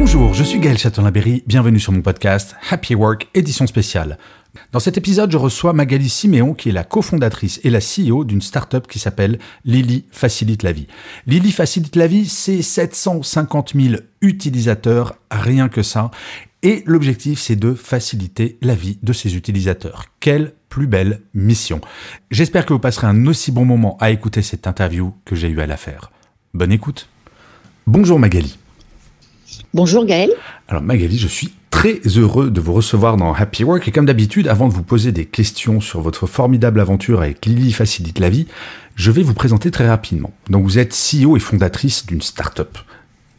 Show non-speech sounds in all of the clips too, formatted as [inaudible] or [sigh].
Bonjour, je suis Gaël Châtelain-Berry, bienvenue sur mon podcast Happy Work, édition spéciale. Dans cet épisode, je reçois Magali Siméon, qui est la cofondatrice et la CEO d'une startup qui s'appelle Lily Facilite la Vie. Lily Facilite la Vie, c'est 750 000 utilisateurs, rien que ça. Et l'objectif, c'est de faciliter la vie de ses utilisateurs. Quelle plus belle mission. J'espère que vous passerez un aussi bon moment à écouter cette interview que j'ai eu à la faire. Bonne écoute. Bonjour Magali. Bonjour Gaël. Alors Magali, je suis très heureux de vous recevoir dans Happy Work et comme d'habitude, avant de vous poser des questions sur votre formidable aventure avec Lily Facilite la Vie, je vais vous présenter très rapidement. Donc vous êtes CEO et fondatrice d'une start-up.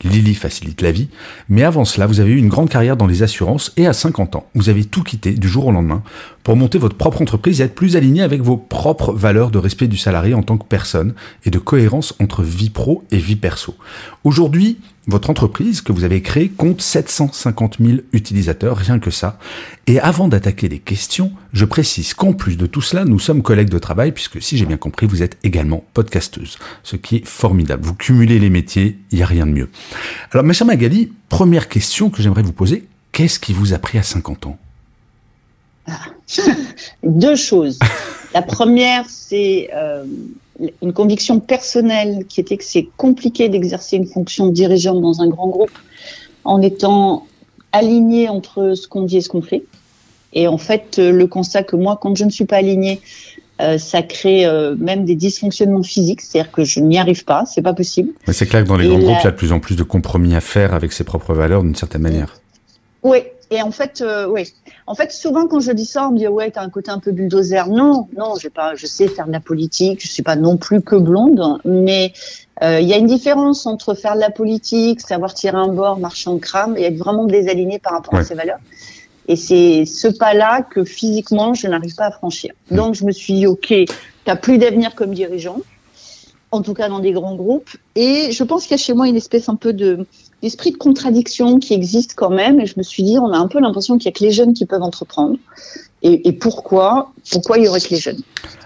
Lily facilite la vie, mais avant cela, vous avez eu une grande carrière dans les assurances et à 50 ans, vous avez tout quitté du jour au lendemain pour monter votre propre entreprise et être plus aligné avec vos propres valeurs de respect du salarié en tant que personne et de cohérence entre vie pro et vie perso. Aujourd'hui, votre entreprise que vous avez créée compte 750 000 utilisateurs, rien que ça. Et avant d'attaquer les questions, je précise qu'en plus de tout cela, nous sommes collègues de travail, puisque si j'ai bien compris, vous êtes également podcasteuse, ce qui est formidable. Vous cumulez les métiers, il n'y a rien de mieux. Alors, ma chère Magali, première question que j'aimerais vous poser, qu'est-ce qui vous a pris à 50 ans? Deux choses. La première, c'est euh, une conviction personnelle qui était que c'est compliqué d'exercer une fonction de dirigeant dans un grand groupe en étant aligné entre ce qu'on dit et ce qu'on fait. Et en fait, le constat que moi, quand je ne suis pas aligné, euh, ça crée euh, même des dysfonctionnements physiques, c'est-à-dire que je n'y arrive pas, c'est pas possible. Mais c'est clair que dans les grands groupes, il y a de plus en plus de compromis à faire avec ses propres valeurs d'une certaine manière. Oui, et en fait, euh, oui. En fait, souvent quand je dis ça, on me dit ouais, t'as un côté un peu bulldozer. Non, non, j'ai pas. Je sais faire de la politique. Je suis pas non plus que blonde, mais euh, il y a une différence entre faire de la politique, savoir tirer un bord, marcher en crame et être vraiment désaligné par rapport à ses valeurs. Et c'est ce pas-là que physiquement, je n'arrive pas à franchir. Hmm. Donc, je me suis dit, OK, t'as plus d'avenir comme dirigeant, en tout cas dans des grands groupes. Et je pense qu'il y a chez moi une espèce un peu de l'esprit de contradiction qui existe quand même. Et je me suis dit, on a un peu l'impression qu'il y a que les jeunes qui peuvent entreprendre. Et, et, pourquoi Pourquoi il y aurait que les jeunes?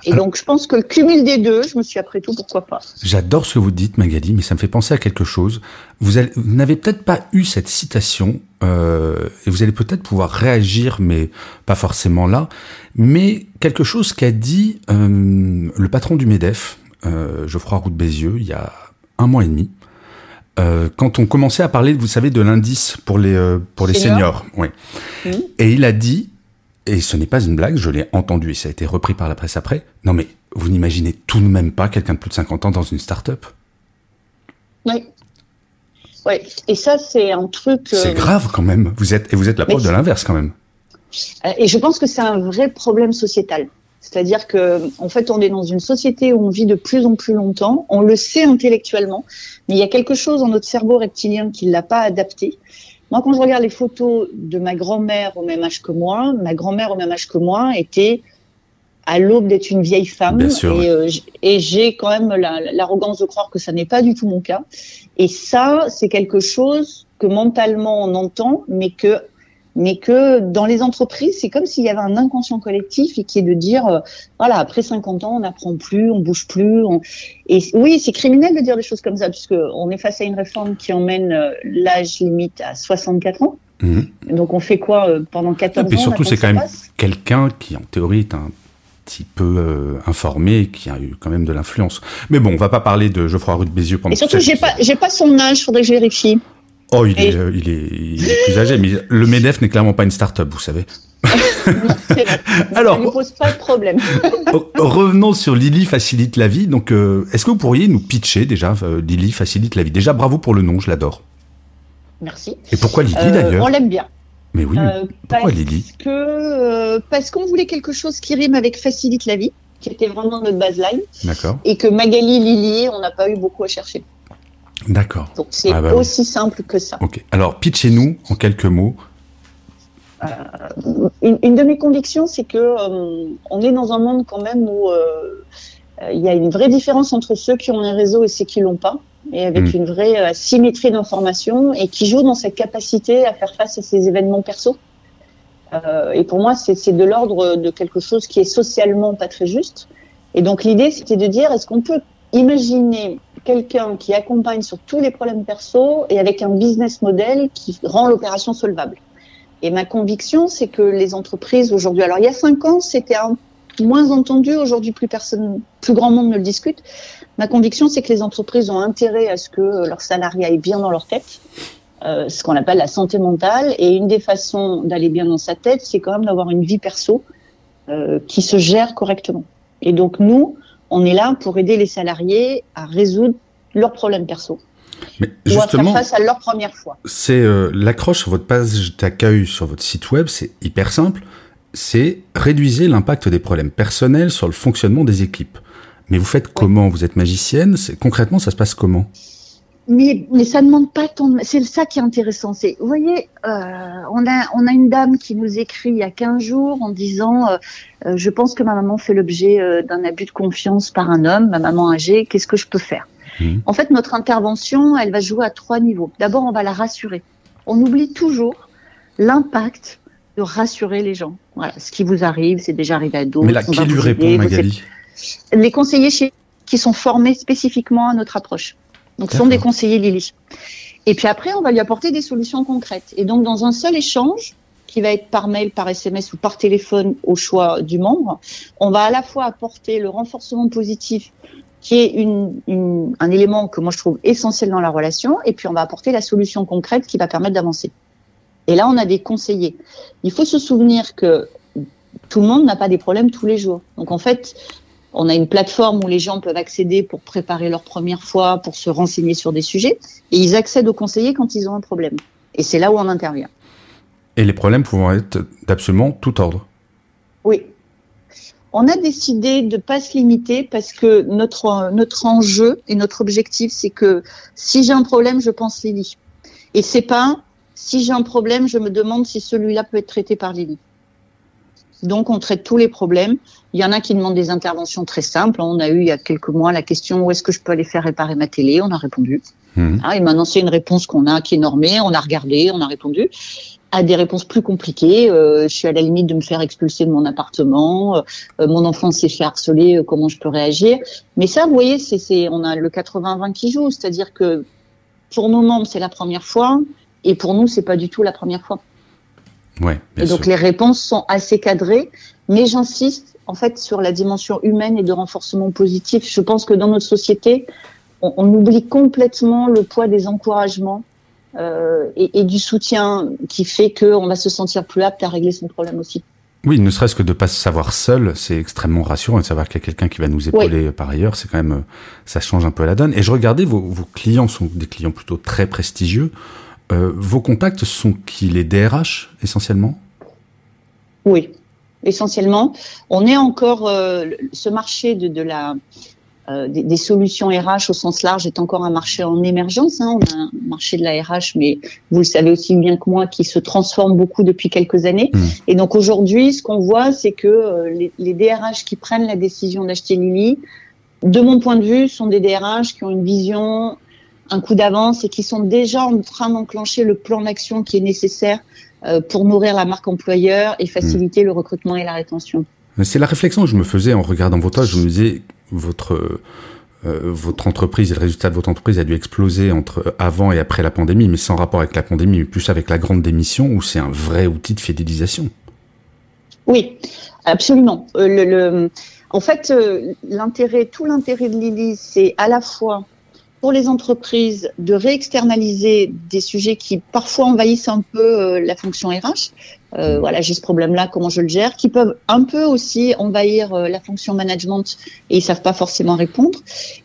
Et donc, je pense que le cumul des deux, je me suis après tout, pourquoi pas J'adore ce que vous dites, Magali, mais ça me fait penser à quelque chose. Vous, vous n'avez peut-être pas eu cette citation, euh, et vous allez peut-être pouvoir réagir, mais pas forcément là. Mais quelque chose qu'a dit euh, le patron du Medef, Geoffroy Roux de Bézieux, il y a un mois et demi. Euh, quand on commençait à parler, vous savez, de l'indice pour les euh, pour les seniors, oui. Mmh. Et il a dit, et ce n'est pas une blague, je l'ai entendu et ça a été repris par la presse après. Non mais vous n'imaginez tout de même pas quelqu'un de plus de 50 ans dans une start-up. Oui. Oui. Et ça c'est un truc. Euh... C'est grave quand même. Vous êtes et vous êtes la preuve de l'inverse quand même. Euh, et je pense que c'est un vrai problème sociétal. C'est-à-dire que, en fait, on est dans une société où on vit de plus en plus longtemps. On le sait intellectuellement, mais il y a quelque chose dans notre cerveau reptilien qui l'a pas adapté. Moi, quand je regarde les photos de ma grand-mère au même âge que moi, ma grand-mère au même âge que moi était à l'aube d'être une vieille femme. Sûr, et, euh, et j'ai quand même l'arrogance de croire que ça n'est pas du tout mon cas. Et ça, c'est quelque chose que mentalement on entend, mais que mais que dans les entreprises, c'est comme s'il y avait un inconscient collectif et qui est de dire, euh, voilà, après 50 ans, on n'apprend plus, on bouge plus. Et oui, c'est criminel de dire des choses comme ça, puisque on est face à une réforme qui emmène euh, l'âge limite à 64 ans. Mhm. Donc on fait quoi euh, pendant 14 ans Et surtout, c'est quand même quelqu'un qui, en théorie, est un petit peu informé, qui a eu quand même de l'influence. Mais bon, on va pas parler de Geoffroy Roux de Bézieux pendant. Et surtout, j'ai pas, j'ai pas son âge, faudrait que je vérifie. Oh, il est, il, est, il est, plus âgé, mais le MEDEF n'est clairement pas une start-up, vous savez. [laughs] Alors, ça ne pose pas de problème. [laughs] revenons sur Lily facilite la vie. Donc, euh, est-ce que vous pourriez nous pitcher déjà euh, Lily facilite la vie? Déjà, bravo pour le nom, je l'adore. Merci. Et pourquoi Lily euh, d'ailleurs? On l'aime bien. Mais oui, pourquoi Lily? que, Parce qu'on voulait quelque chose qui rime avec facilite la vie. qui était vraiment notre baseline. D'accord. Et que Magali, Lily, on n'a pas eu beaucoup à chercher. D'accord. Donc c'est Ah bah oui. aussi simple que ça. Ok. Alors, pitchez-nous en quelques mots. Une, une de mes convictions, c'est que euh, on est dans un monde quand même où euh, euh, il y a une vraie différence entre ceux qui ont un réseau et ceux qui l'ont pas, et avec Mm. une vraie euh, symétrie d'information, et qui joue dans cette capacité à faire face à ces événements perso. Euh, et pour moi, c'est de l'ordre de quelque chose qui est socialement pas très juste. Et donc l'idée, c'était de dire, est-ce qu'on peut imaginer quelqu'un qui accompagne sur tous les problèmes perso et avec un business model qui rend l'opération solvable et ma conviction, c'est que les entreprises aujourd'hui, alors il y a cinq ans, c'était moins entendu. Aujourd'hui, plus personne, plus grand monde ne le discute. Ma conviction, c'est que les entreprises ont intérêt à ce que leurs salariés aillent bien dans leur tête, euh, ce qu'on appelle la santé mentale. Et une des façons d'aller bien dans sa tête, c'est quand même d'avoir une vie perso euh, qui se gère correctement. Et donc nous, on est là pour aider les salariés à résoudre leurs problèmes perso Mais ou à faire justement, face à leur première fois. c'est euh, l'accroche sur votre page d'accueil sur votre site web, c'est hyper simple. C'est réduisez l'impact des problèmes personnels sur le fonctionnement des équipes. Mais vous faites comment? Vous êtes magicienne? Concrètement, ça se passe comment? Mais, mais ça demande pas tant de... C'est ça qui est intéressant. C'est, vous voyez, euh, on, a, on a une dame qui nous écrit il y a 15 jours en disant euh, euh, Je pense que ma maman fait l'objet euh, d'un abus de confiance par un homme, ma maman âgée, qu'est-ce que je peux faire? Mhm. En fait, notre intervention, elle va jouer à trois niveaux. D'abord, on va la rassurer. On oublie toujours l'impact de rassurer les gens. Voilà, ce qui vous arrive, c'est déjà arrivé à d'autres. Mais là, qui lui répond, Magali? les conseillers chez qui sont formés spécifiquement à notre approche. Donc, ce sont des conseillers Lily. Et puis après, on va lui apporter des solutions concrètes. Et donc, dans un seul échange, qui va être par mail, par SMS ou par téléphone au choix du membre, on va à la fois apporter le renforcement positif, qui est une, une- un élément que moi je trouve essentiel dans la relation, et puis on va apporter la solution concrète qui va permettre d'avancer. Et là, on a des conseillers. Il faut se souvenir que tout le monde n'a pas des problèmes tous les jours. Donc en fait, on a une plateforme où les gens peuvent accéder pour préparer leur première fois, pour se renseigner sur des sujets, et ils accèdent aux conseillers quand ils ont un problème. Et c'est là où on intervient. Et les problèmes pouvant être d'absolument tout ordre. Oui. On a décidé de pas se limiter parce que notre notre enjeu et notre objectif, c'est que si j'ai un problème, je pense Lily. Et c'est pas si j'ai un problème, je me demande si celui-là peut être traité par Lily. Donc, on traite tous les problèmes. Il y en a qui demandent des interventions très simples. On a eu il y a quelques mois la question où est-ce que je peux aller faire réparer ma télé? On a répondu. Mhm. Ah, et maintenant, c'est une réponse qu'on a qui est normée. On a regardé, on a répondu. À des réponses plus compliquées, euh, je suis à la limite de me faire expulser de mon appartement. euh, mon enfant s'est fait harceler. euh, comment je peux réagir? Mais ça, vous voyez, c'est, c'est, on a le 80-20 qui joue, c'est-à-dire que pour nos membres, c'est la première fois, et pour nous, c'est pas du tout la première fois. Ouais, Et donc sûr. les réponses sont assez cadrées, mais j'insiste en fait sur la dimension humaine et de renforcement positif. Je pense que dans notre société, on, on oublie complètement le poids des encouragements euh, et, et du soutien qui fait qu'on va se sentir plus apte à régler son problème aussi. Oui, ne serait-ce que de pas se savoir seul, c'est extrêmement rassurant et de savoir qu'il y a quelqu'un qui va nous épauler par ailleurs, c'est quand même, euh, ça change un peu la donne. Et je regardais, vos, vos clients sont des clients plutôt très prestigieux. Euh, vos contacts sont qui les DRH essentiellement? Oui, essentiellement. On est encore euh, ce marché de, de la euh, des, des solutions RH au sens large est encore un marché en émergence. Hein. On a un marché de la RH, mais vous le savez aussi bien que moi, qui se transforme beaucoup depuis quelques années. Mm. Et donc aujourd'hui, ce qu'on voit, c'est que les, les DRH qui prennent la décision d'acheter Lily, de mon point de vue, sont des DRH qui ont une vision, un coup d'avance et qui sont déjà en train d'enclencher le plan d'action qui est nécessaire euh, pour nourrir la marque employeur et faciliter le recrutement et la rétention. C'est la réflexion que je me faisais en regardant vos tâches. Je me disais, votre, euh, votre entreprise et le résultat de votre entreprise a dû exploser entre avant et après la pandémie, mais sans rapport avec la pandémie, mais plus avec la grande démission où c'est un vrai outil de fidélisation. Oui, absolument. Euh, le, le, en fait, euh, l'intérêt, tout l'intérêt de Lily, c'est à la fois pour les entreprises de réexternaliser des sujets qui parfois envahissent un peu euh, la fonction RH. Euh, voilà, j'ai ce problème-là, comment je le gère, qui peuvent un peu aussi envahir euh, la fonction management et ils savent pas forcément répondre.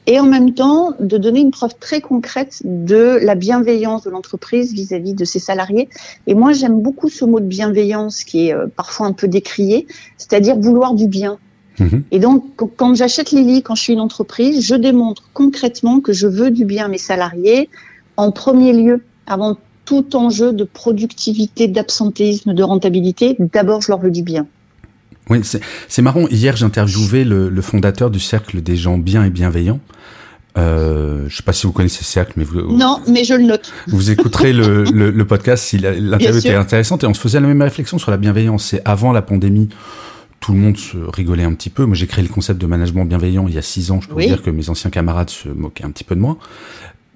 Et en même temps, de donner une preuve très concrète de la bienveillance de l'entreprise vis-à-vis de ses salariés. Et moi, j'aime beaucoup ce mot de bienveillance qui est euh, parfois un peu décrié, c'est-à-dire vouloir du bien. Mhm. Et donc, quand j'achète Lily, quand je suis une entreprise, je démontre concrètement que je veux du bien à mes salariés en premier lieu, avant tout enjeu de productivité, d'absentéisme, de rentabilité. D'abord, je leur veux du bien. Oui, c'est marrant. Hier, j'ai interviewé le, fondateur du cercle des gens bien et bienveillants. Euh, je sais pas si vous connaissez ce cercle, mais vous non, mais je le note. Vous écouterez le, [laughs] le, podcast si l'interview était intéressante et on se faisait la même réflexion sur la bienveillance. C'est avant la pandémie, tout le monde se rigolait un petit peu. Moi, j'ai créé le concept de management bienveillant il y a six ans. Je peux vous dire que mes anciens camarades se moquaient un petit peu de moi.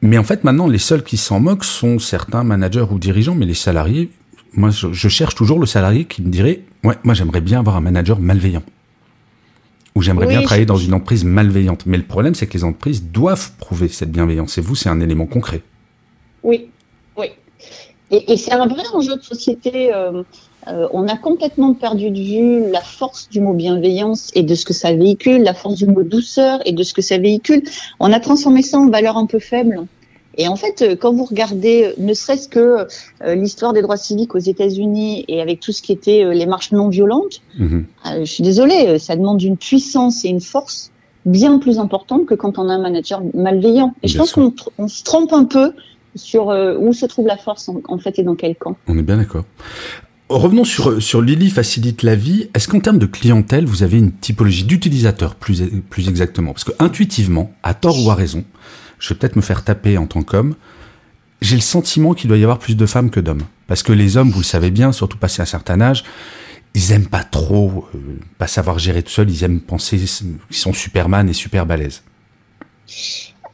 Mais en fait, maintenant, les seuls qui s'en moquent sont certains managers ou dirigeants, mais les salariés, moi, je, je cherche toujours le salarié qui me dirait, ouais, moi, j'aimerais bien avoir un manager malveillant. Ou j'aimerais bien travailler dans une entreprise malveillante. Mais le problème, c'est que les entreprises doivent prouver cette bienveillance. Et vous, c'est un élément concret. Oui, oui. Et, et c'est un vrai enjeu de société. Euh, euh, on a complètement perdu de vue la force du mot bienveillance et de ce que ça véhicule, la force du mot douceur et de ce que ça véhicule. On a transformé ça en valeur un peu faible. Et en fait, euh, quand vous regardez, euh, ne serait-ce que l'histoire des droits civiques aux États-Unis et avec tout ce qui était les marches non violentes, mhm. je suis désolée, ça demande une puissance et une force bien plus importante que quand on a un manager malveillant. Et je pense qu'on se trompe un peu sur où se trouve la force en, fait et dans quel camp. On est bien d'accord. Revenons sur, sur Lily facilite la vie. Est-ce qu'en termes de clientèle, vous avez une typologie d'utilisateur plus, plus exactement? Parce que intuitivement, à tort ou à raison, je vais peut-être me faire taper en tant qu'homme, j'ai le sentiment qu'il doit y avoir plus de femmes que d'hommes. Parce que les hommes, vous le savez bien, surtout passé un certain âge, ils aiment pas trop euh, pas savoir gérer tout seul, ils aiment penser qu'ils sont Superman et super balèzes.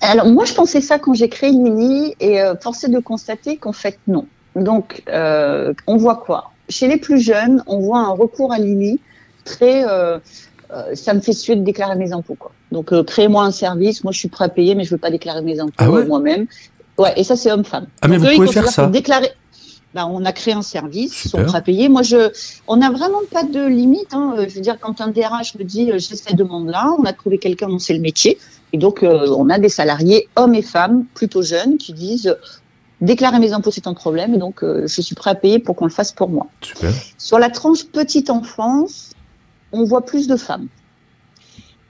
Alors moi je pensais ça quand j'ai créé Lily et euh, forcé de constater qu'en fait non. Donc euh, on voit quoi? Chez les plus jeunes, on voit un recours à Lily très. Euh, euh, ça me fait suer de déclarer mes impôts. Quoi. Donc, euh, créez-moi un service. Moi, je suis prêt à payer, mais je veux pas déclarer mes impôts ah moi-même. Ouais, et ça, c'est homme-femme. Ah, mais vous pouvez faire ça. Déclarer... Ben, on a créé un service, ils sont prêts à payer. Moi, je, on n'a vraiment pas de limite. Hein. Je veux dire, quand un DRH me dit j'ai cette demande-là, on a trouvé quelqu'un dont c'est le métier, et donc on a des salariés, hommes et femmes, plutôt jeunes, qui disent déclarer mes impôts, c'est un problème, donc euh, je suis prêt à payer pour qu'on le fasse pour moi. Sur la tranche petite enfance, on voit plus de femmes.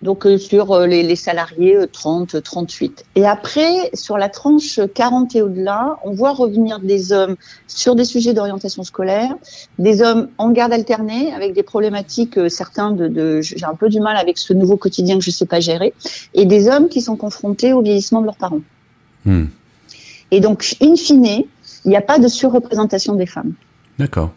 Donc euh, sur euh, les, les, salariés 30, 38. Et après, sur la tranche 40 et au-delà, on voit revenir des hommes sur des sujets d'orientation scolaire, des hommes en garde alternée avec des problématiques certains de, de j'ai un peu du mal avec ce nouveau quotidien que je ne sais pas gérer, et des hommes qui sont confrontés au vieillissement de leurs parents. Hmm. Et donc, in fine, il n'y a pas de surreprésentation des femmes. D'accord.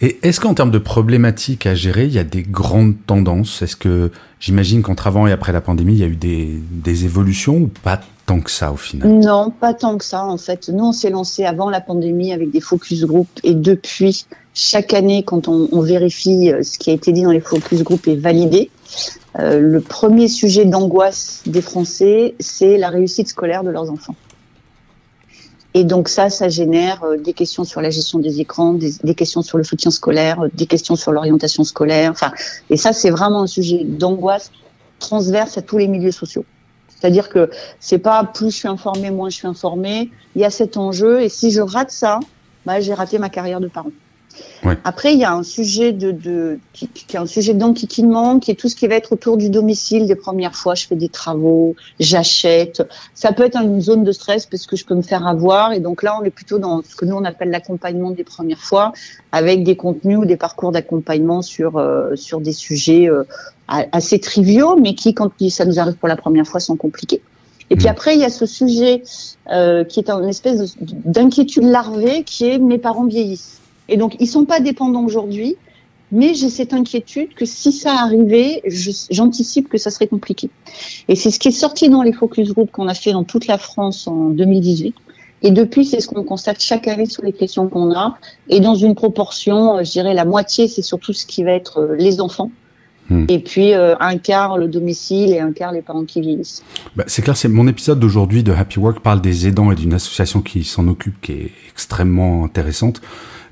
Et est-ce qu'en termes de problématiques à gérer, il y a des grandes tendances? Est-ce que j'imagine qu'entre avant et après la pandémie, il y a eu des, des, évolutions ou pas tant que ça au final? Non, pas tant que ça en fait. Nous, on s'est lancé avant la pandémie avec des focus group et depuis, chaque année, quand on, on, vérifie euh, ce qui a été dit dans les focus group est validé, euh, le premier sujet d'angoisse des Français, c'est la réussite scolaire de leurs enfants. Et donc ça, ça génère euh, des questions sur la gestion des écrans, des, questions sur le soutien scolaire, euh, des questions sur l'orientation scolaire. Enfin, et ça, c'est vraiment un sujet d'angoisse transverse à tous les milieux sociaux. C'est-à-dire que c'est pas plus je suis informé, moins je suis informé. Il y a cet enjeu, et si je rate ça, bah, j'ai raté ma carrière de parent. Après, il y a un sujet de, de qui, qui est un sujet d'enquiquinement, qui est tout ce qui va être autour du domicile des premières fois. Je fais des travaux, j'achète. Ça peut être une zone de stress parce que je peux me faire avoir. Et donc là, on est plutôt dans ce que nous on appelle l'accompagnement des premières fois, avec des contenus ou des parcours d'accompagnement sur euh, sur des sujets euh, assez triviaux, mais qui, quand ça nous arrive pour la première fois, sont compliqués. Et puis mmh. après, il y a ce sujet euh, qui est une espèce d'inquiétude larvée, qui est mes parents vieillissent. Et donc, ils sont pas dépendants aujourd'hui, mais j'ai cette inquiétude que si ça arrivait, j'anticipe que ça serait compliqué. Et c'est ce qui est sorti dans les focus group qu'on a fait dans toute la France en 2018. Et depuis, c'est ce qu'on constate chaque année sur les questions qu'on a. Et dans une proportion, euh, je dirais la moitié, c'est surtout ce qui va être euh, les enfants. Hmm. Et puis euh, un quart le domicile et un quart les parents qui vieillissent. Bah, c'est clair, c'est mon épisode d'aujourd'hui de Happy Work parle des aidants et d'une association qui s'en occupe, qui est extrêmement intéressante.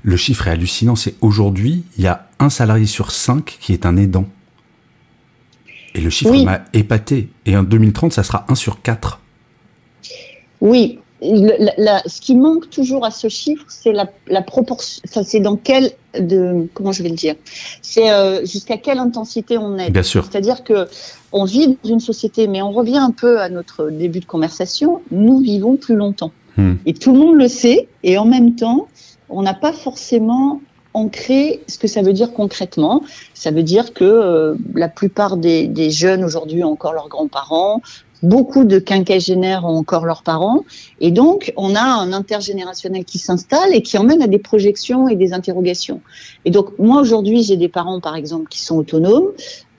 Le chiffre est hallucinant. C'est aujourd'hui, il y a un salarié sur cinq qui est un aidant. Et le chiffre m'a épaté. Et en 2030, ça sera un sur quatre. Oui, ce qui manque toujours à ce chiffre, c'est la, la proportion. Enfin, c'est dans quel de comment je vais le dire? C'est euh, jusqu'à quelle intensité on est. Bien sûr. C'est-à-dire que on vit dans une société, mais on revient un peu à notre début de conversation. Nous vivons plus longtemps, hmm. et tout le monde le sait. Et en même temps, on n'a pas forcément ancré ce que ça veut dire concrètement. Ça veut dire que euh, la plupart des, des jeunes aujourd'hui ont encore leurs grands-parents, Beaucoup de quinquagénaires ont encore leurs parents. Et donc, on a un intergénérationnel qui s'installe et qui emmène à des projections et des interrogations. Et donc, moi, aujourd'hui, j'ai des parents, par exemple, qui sont autonomes,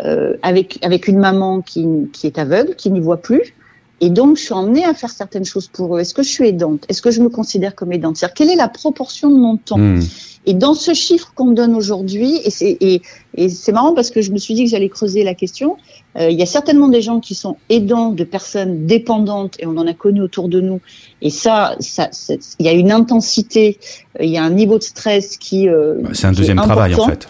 euh, avec, avec une maman qui, qui est aveugle, qui n'y voit plus. Et donc, je suis emmenée à faire certaines choses pour eux. Est-ce que je suis aidante? Est-ce que je me considère comme aidante? C'est-à-dire, quelle est la proportion de mon temps? Hmm. Et dans ce chiffre qu'on me donne aujourd'hui, et c'est et, et marrant parce que je me suis dit que j'allais creuser la question, euh, il y a certainement des gens qui sont aidants de personnes dépendantes, et on en a connu autour de nous. Et ça, ça il y a une intensité, il y a un niveau de stress qui... Euh, bah, c'est un deuxième travail en fait.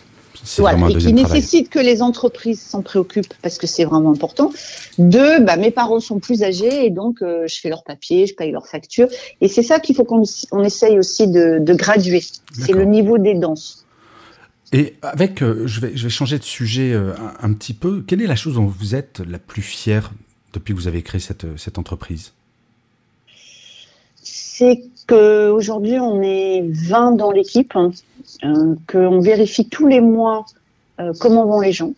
Voilà, et qui nécessite que les entreprises s'en préoccupent parce que c'est vraiment important. Deux, bah, mes parents sont plus âgés et donc euh, je fais leurs papiers, je paye leurs factures. Et c'est ça qu'il faut qu'on on essaye aussi de, de graduer. C'est le niveau des danses. Et avec, euh, je, vais, je vais changer de sujet euh, un, un, petit peu. Quelle est la chose dont vous êtes la plus fière depuis que vous avez créé cette, cette entreprise? C'est qu'aujourd'hui, on est 20 dans l'équipe. Hein qu'on vérifie tous les mois euh, comment vont les gens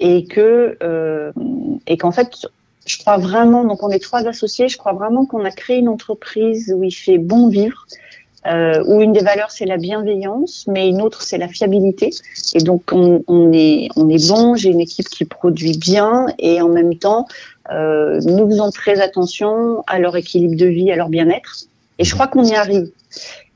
et que euh, et qu'en fait je crois vraiment donc on est trois associés je crois vraiment qu'on a créé une entreprise où il fait bon vivre euh, où une des valeurs c'est la bienveillance, mais une autre c'est la fiabilité. Et donc on, est on est bon. J'ai une équipe qui produit bien et en même temps nous faisons très attention à leur équilibre de vie, à leur bien-être. Et je crois qu'on y arrive.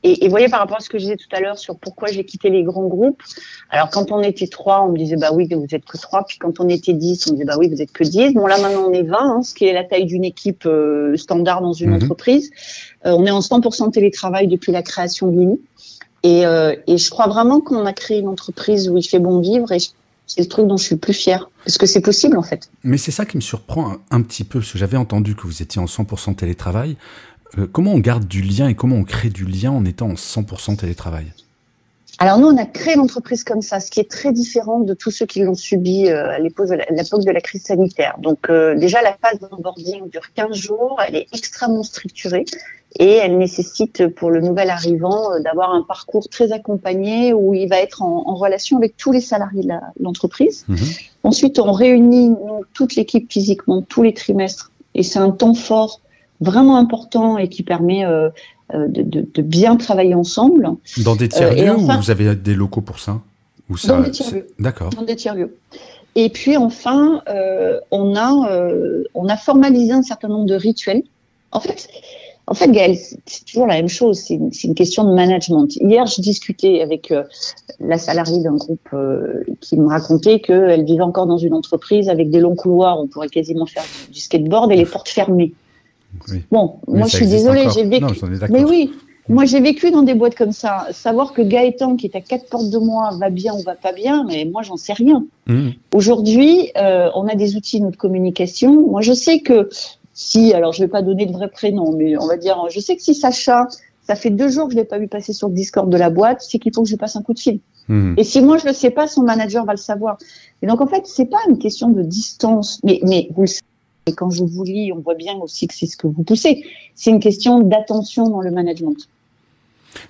Et, et voyez, par rapport à ce que je disais tout à l'heure sur pourquoi j'ai quitté les grands groupes, alors quand on était trois, on me disait bah oui, vous êtes que trois. Puis quand on était dix, on me disait bah oui, vous êtes que dix. Bon là maintenant on est 20, hein, ce qui est la taille d'une équipe euh, standard dans une mhm. entreprise. Euh, on est en 100% télétravail depuis la création de Lini. Et, euh, et je crois vraiment qu'on a créé une entreprise où il fait bon vivre et c'est le truc dont je suis plus fière. Parce que c'est possible, en fait. Mais c'est ça qui me surprend un, un petit peu, parce que j'avais entendu que vous étiez en 100% télétravail. Euh, comment on garde du lien et comment on crée du lien en étant en 100% télétravail? Alors nous, on a créé l'entreprise comme ça, ce qui est très différent de tous ceux qui l'ont subi euh, à l'époque de, la crise sanitaire. Donc euh, déjà, la phase d'onboarding dure 15 jours, elle est extrêmement structurée et elle nécessite pour le nouvel arrivant d'avoir un parcours très accompagné où il va être en, relation avec tous les salariés de l'entreprise. Mhm. Ensuite, on réunit toute l'équipe physiquement tous les trimestres et c'est un temps fort vraiment important et qui permet euh, euh, de, de, de, bien travailler ensemble. Dans des tiers-lieux euh, ou vous avez des locaux pour ça, ou ça Dans des tiers-lieux. D'accord. Dans des tiers-lieux. Et puis enfin, euh, on a on a formalisé un certain nombre de rituels. En fait, en fait, Gaël, c'est toujours la même chose. C'est une, une, question de management. Hier, je discutais avec la salariée d'un groupe qui me racontait qu'elle vivait encore dans une entreprise avec des longs couloirs. On pourrait quasiment faire du skateboard et les portes fermées. Bon, moi je suis désolée, j'ai vécu. mais oui, moi j'ai vécu dans des boîtes comme ça. Savoir que Gaëtan, qui est à quatre portes de moi, va bien ou va pas bien, mais moi j'en sais rien. Mmh. Aujourd'hui, euh, on a des outils de communication. Moi je sais que si, alors je vais pas donner de vrai prénom, mais on va dire, je sais que si Sacha, ça fait deux jours que je l'ai pas vu passer sur le Discord de la boîte, c'est qu'il faut que je lui passe un coup de fil. Mmh. Et si moi je le sais pas, son manager va le savoir. Et donc en fait, c'est pas une question de distance, mais mais vous le savez et quand je vous lis, on voit bien aussi que c'est ce que vous poussez. C'est une question d'attention dans le management.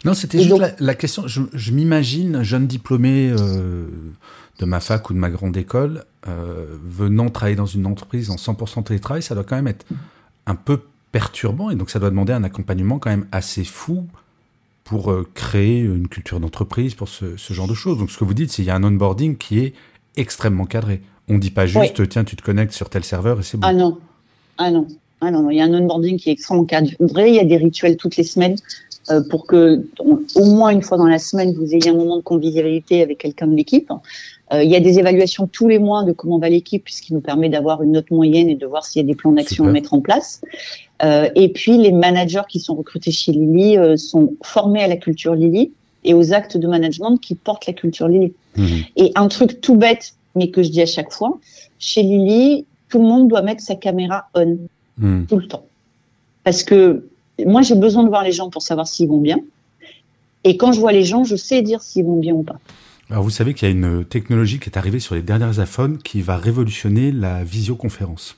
Non, c'était juste la, question. Je, m'imagine, jeune diplômé euh, de ma fac ou de ma grande école, euh, venant travailler dans une entreprise en 100% télétravail, ça doit quand même être un peu perturbant et donc ça doit demander un accompagnement quand même assez fou pour euh, créer une culture d'entreprise, pour ce, ce, genre de choses. Donc ce que vous dites, c'est qu'il y a un onboarding qui est extrêmement cadré. On dit pas juste, tiens, tu te connectes sur tel serveur et c'est bon. Ah non, ah non, ah non, il y a un onboarding qui est extrêmement cadré. Il y a des rituels toutes les semaines euh, pour que au moins une fois dans la semaine vous ayez un moment de convivialité avec quelqu'un de l'équipe. Euh, il y a des évaluations tous les mois de comment va l'équipe, puisqu'il nous permet d'avoir une note moyenne et de voir s'il y a des plans d'action à mettre en place. Euh, et puis les managers qui sont recrutés chez Lily sont formés à la culture Lily et aux actes de management qui portent la culture Lily. Mmh. Et un truc tout bête mais que je dis à chaque fois, chez Lily, tout le monde doit mettre sa caméra on hmm. tout le temps. Parce que moi, j'ai besoin de voir les gens pour savoir s'ils vont bien. Et quand je vois les gens, je sais dire s'ils vont bien ou pas. Alors vous savez qu'il y a une technologie qui est arrivée sur les dernières iPhones qui va révolutionner la visioconférence.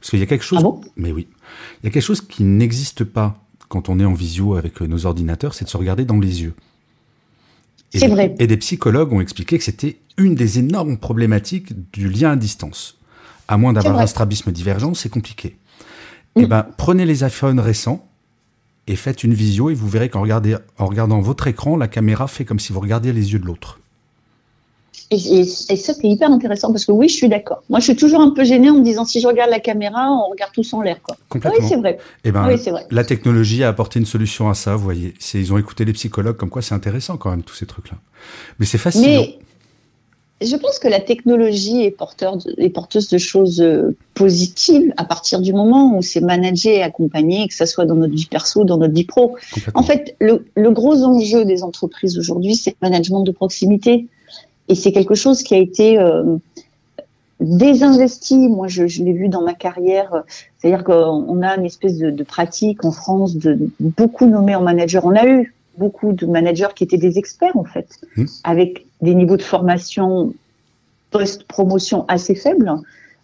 Parce qu'il y a quelque chose. Ah bon? Mais oui, il y a quelque chose qui n'existe pas quand on est en visio avec nos ordinateurs, c'est de se regarder dans les yeux. Et des- vrai. Et des psychologues ont expliqué que c'était une des énormes problématiques du lien à distance. À moins d'avoir un strabisme divergent, c'est compliqué. Mm. Eh ben, prenez les iPhones récents et faites une visio et vous verrez qu'en en regardant votre écran, la caméra fait comme si vous regardiez les yeux de l'autre. Et, et- et ça, c'est hyper intéressant parce que oui, je suis d'accord. Moi, je suis toujours un peu gênée en me disant si je regarde la caméra, on regarde tous en l'air. quoi. Oui, Complètement. c'est vrai. Eh ben, Oui, c'est vrai. la technologie a apporté une solution à ça, vous voyez. Ils ont écouté les psychologues, comme quoi c'est intéressant quand même, tous ces trucs-là. Mais c'est fascinant. Mais je pense que la technologie est, porteur de- est porteuse de choses euh, positives à partir du moment où c'est managé et accompagné, que ça soit dans notre vie perso, dans notre vie pro. En fait, le, le gros enjeu des entreprises aujourd'hui, c'est le management de proximité. Et c'est quelque chose qui a été euh, désinvesti. Moi, je, je l'ai vu dans ma carrière. C'est-à-dire qu'on a une espèce de, de pratique en France de beaucoup nommer en manager. On a eu beaucoup de managers qui étaient des experts, en fait, Mmh. avec des niveaux de formation post-promotion assez faibles.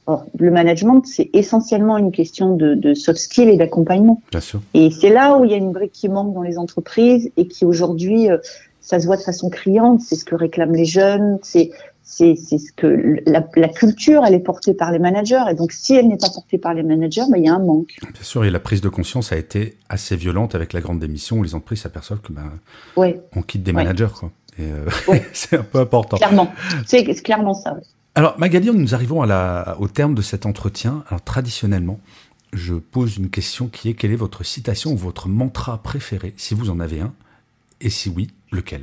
Or, le management, c'est essentiellement une question de, de soft skills et d'accompagnement. Bien sûr. Et c'est là où il y a une brique qui manque dans les entreprises et qui aujourd'hui, euh, ça se voit de façon criante. C'est ce que réclament les jeunes. C'est c'est ce que la, la culture, elle est portée par les managers. Et donc, si elle n'est pas portée par les managers, ben, il y a un manque. Bien sûr, et la prise de conscience a été assez violente avec la grande démission où les entreprises s'aperçoivent que ben, Ouais, on quitte des Ouais. managers, quoi. Et euh, Ouais. [laughs] c'est un peu important. clairement. C'est clairement ça. Alors, Magali, nous arrivons à la, au terme de cet entretien. Alors, traditionnellement, je pose une question qui est quelle est votre citation ou votre mantra préféré, si vous en avez un, et si oui, lequel?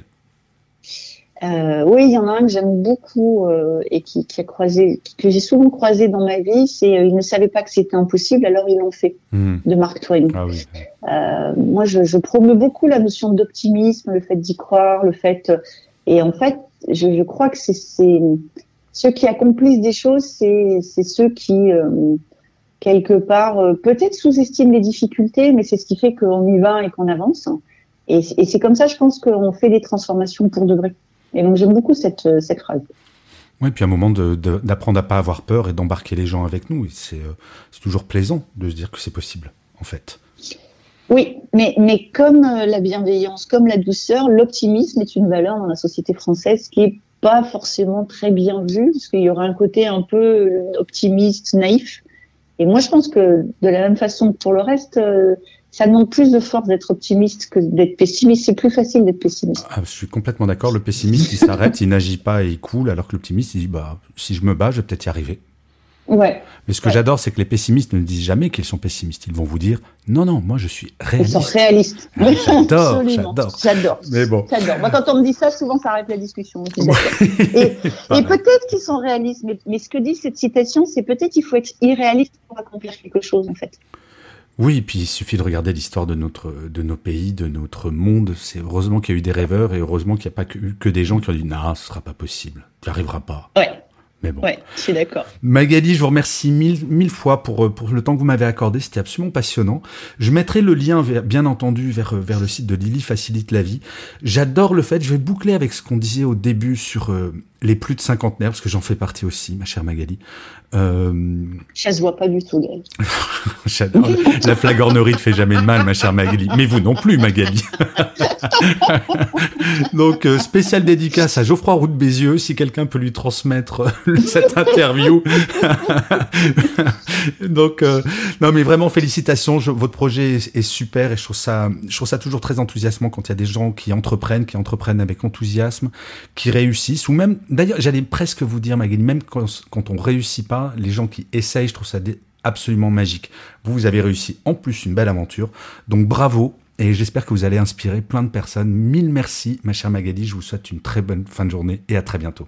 Euh, oui, il y en a un que j'aime beaucoup euh, et qui, qui a croisé, que j'ai souvent croisé dans ma vie. C'est euh, ils ne savaient pas que c'était impossible, alors ils l'ont fait. Hmm. De Mark Twain. Ah oui. Euh, moi, je, je promeux beaucoup la notion d'optimisme, le fait d'y croire, le fait. Et en fait, je, je crois que c'est ceux qui accomplissent des choses, c'est ceux qui quelque part peut-être sous-estiment les difficultés, mais c'est ce qui fait qu'on y va et qu'on avance. Et, et c'est comme ça, je pense qu'on fait des transformations pour de vrai. Et donc j'aime beaucoup cette euh, cette phrase. Oui, puis un moment d'apprendre à pas avoir peur et d'embarquer les gens avec nous. C'est euh, c'est toujours plaisant de se dire que c'est possible, en fait. Oui, mais, mais comme euh, la bienveillance, comme la douceur, l'optimisme est une valeur dans la société française qui est pas forcément très bien vue, parce qu'il y aura un côté un peu optimiste, naïf. Et moi, je pense que de la même façon que pour le reste, ça demande plus de force d'être optimiste que d'être pessimiste. C'est plus facile d'être pessimiste. Ah, je suis complètement d'accord. Le pessimiste, il s'arrête, il n'agit pas et il coule, alors que l'optimiste, il dit bah, si je me bats, je vais peut-être y arriver. Ouais, Mais ce que Ouais. j'adore, c'est que les pessimistes ne disent jamais qu'ils sont pessimistes. Ils vont vous dire non, non, moi je suis ils sont réaliste. réalistes. Ah, j'adore, j'adore. J'adore. Mais bon. Moi, quand on me dit ça, souvent, ça arrête la discussion. Et, [laughs] peut-être qu'ils sont réalistes, mais, mais ce que dit cette citation, c'est peut-être qu'il faut être irréaliste pour accomplir quelque chose, en fait. Oui, et puis il suffit de regarder l'histoire de notre, de nos pays, de notre monde. C'est heureusement qu'il y a eu des rêveurs et heureusement qu'il n'y a pas que, eu que des gens qui ont dit non, ce sera pas possible, tu n'y arriveras pas. Mais bon. ouais, je suis d'accord. Magali, je vous remercie mille, mille fois pour, euh, pour le temps que vous m'avez accordé. C'était absolument passionnant. Je mettrai le lien, vers- bien entendu, vers, euh, vers le site de Lily Facilite la vie. J'adore le fait, je vais boucler avec ce qu'on disait au début sur euh, les plus de cinquantenaires, parce que j'en fais partie aussi, ma chère Magali. Euh, Ça se voit pas du tout. [laughs] J'adore. La flagornerie ne fait jamais de mal, ma chère Magali. Mais vous non plus, Magali. [laughs] Donc, euh, spécial dédicace à Geoffroy Roux de Bézieux, si quelqu'un peut lui transmettre [laughs] cette interview. [laughs] Donc, euh, non, mais vraiment, félicitations. Votre projet est, super et je trouve ça, je trouve ça toujours très enthousiasmant quand il y a des gens qui entreprennent, qui entreprennent avec enthousiasme, qui réussissent. Ou même, d'ailleurs, j'allais presque vous dire, Magali, même quand, quand on réussit pas, les gens qui essayent, je trouve ça absolument magique. Vous, vous avez réussi en plus une belle aventure. Donc bravo et j'espère que vous allez inspirer plein de personnes. Mille merci, ma chère Magali. Je vous souhaite une très bonne fin de journée et à très bientôt.